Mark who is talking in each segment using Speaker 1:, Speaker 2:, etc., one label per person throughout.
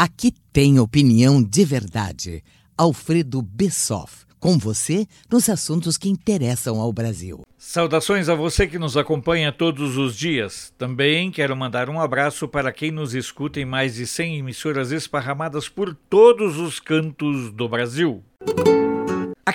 Speaker 1: Aqui tem opinião de verdade. Alfredo Bessoff, com você nos assuntos que interessam ao Brasil.
Speaker 2: Saudações a você que nos acompanha todos os dias. Também quero mandar um abraço para quem nos escuta em mais de 100 emissoras esparramadas por todos os cantos do Brasil. A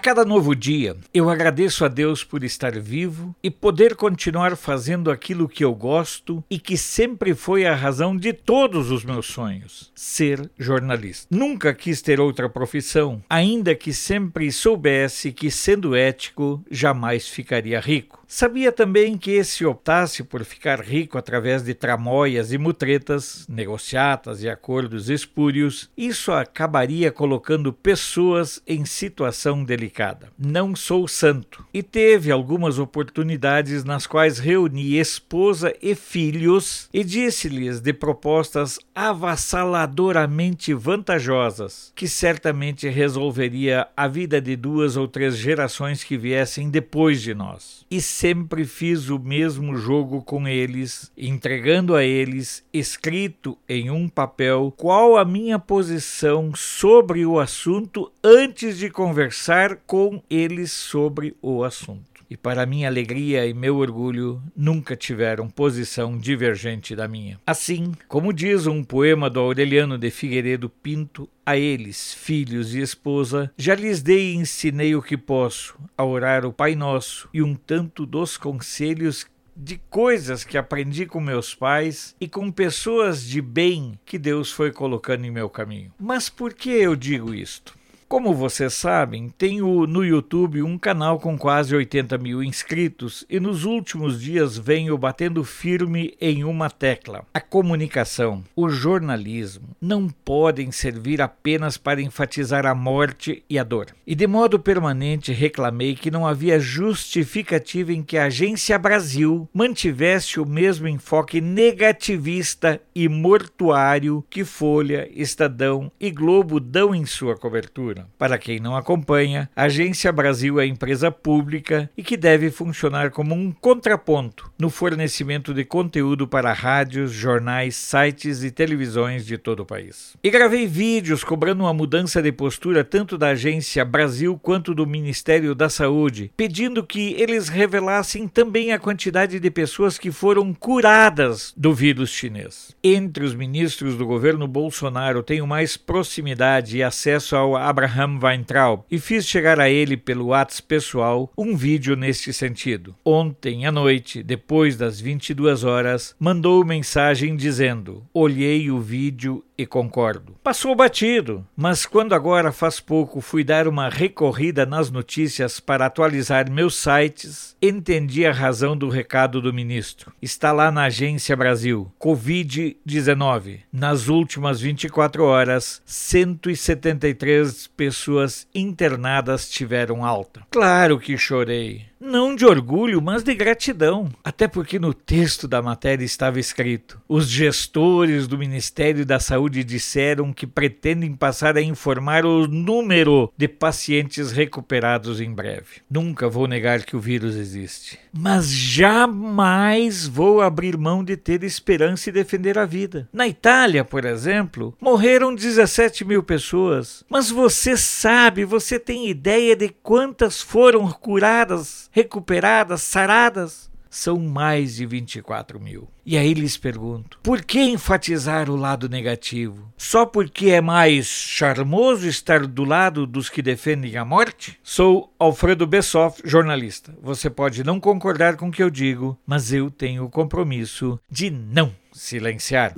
Speaker 2: cada novo dia, eu agradeço a Deus por estar vivo e poder continuar fazendo aquilo que eu gosto e que sempre foi a razão de todos os meus sonhos: ser jornalista. Nunca quis ter outra profissão, ainda que sempre soubesse que, sendo ético, jamais ficaria rico. Sabia também que se optasse por ficar rico através de tramóias e mutretas, negociatas e acordos espúrios, isso acabaria colocando pessoas em situação delicada. Não sou santo e teve algumas oportunidades nas quais reuni esposa e filhos e disse-lhes de propostas avassaladoramente vantajosas, que certamente resolveria a vida de duas ou três gerações que viessem depois de nós. E sempre fiz o mesmo jogo com eles, entregando a eles, escrito em um papel, qual a minha posição sobre o assunto antes de conversar com eles sobre o assunto e, para minha alegria e meu orgulho, nunca tiveram posição divergente da minha. Assim, como diz um poema do Aureliano de Figueiredo Pinto, a eles, filhos e esposa, já lhes dei e ensinei o que posso, a orar o Pai Nosso e um tanto dos conselhos de coisas que aprendi com meus pais e com pessoas de bem que Deus foi colocando em meu caminho. Mas por que eu digo isto? Como vocês sabem, tenho no YouTube um canal com quase 80 mil inscritos e nos últimos dias venho batendo firme em uma tecla. A comunicação, o jornalismo não podem servir apenas para enfatizar a morte e a dor. E de modo permanente reclamei que não havia justificativa em que a Agência Brasil mantivesse o mesmo enfoque negativista e mortuário que Folha, Estadão e Globo dão em sua cobertura. Para quem não acompanha, a Agência Brasil é empresa pública e que deve funcionar como um contraponto no fornecimento de conteúdo para rádios, jornais, sites e televisões de todo o país. E gravei vídeos cobrando uma mudança de postura tanto da Agência Brasil quanto do Ministério da Saúde, pedindo que eles revelassem também a quantidade de pessoas que foram curadas do vírus chinês. Entre os ministros do governo Bolsonaro, tenho mais proximidade e acesso ao Abraham Abraham Weintraub e fiz chegar a ele pelo WhatsApp pessoal um vídeo neste sentido. Ontem à noite, depois das 22 horas, mandou mensagem dizendo: Olhei o vídeo e concordo. Passou batido, mas quando agora faz pouco fui dar uma recorrida nas notícias para atualizar meus sites, entendi a razão do recado do ministro. Está lá na Agência Brasil. Covid-19. Nas últimas 24 horas, 173 pessoas internadas tiveram alta. Claro que chorei não de orgulho, mas de gratidão. Até porque no texto da matéria estava escrito: os gestores do Ministério da Saúde disseram que pretendem passar a informar o número de pacientes recuperados em breve. Nunca vou negar que o vírus existe, mas jamais vou abrir mão de ter esperança e defender a vida. Na Itália, por exemplo, morreram 17 mil pessoas, mas você sabe, você tem ideia de quantas foram curadas recuperadas, saradas, são mais de 24 mil. E aí lhes pergunto: por que enfatizar o lado negativo? Só porque é mais charmoso estar do lado dos que defendem a morte? Sou Alfredo Bessoff, jornalista. Você pode não concordar com o que eu digo, mas eu tenho o compromisso de não silenciar.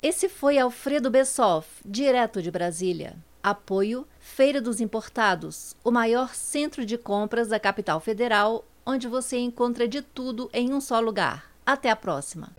Speaker 3: Esse foi Alfredo Bessoff, direto de Brasília. Apoio Feira dos Importados, o maior centro de compras da capital federal, onde você encontra de tudo em um só lugar. Até a próxima!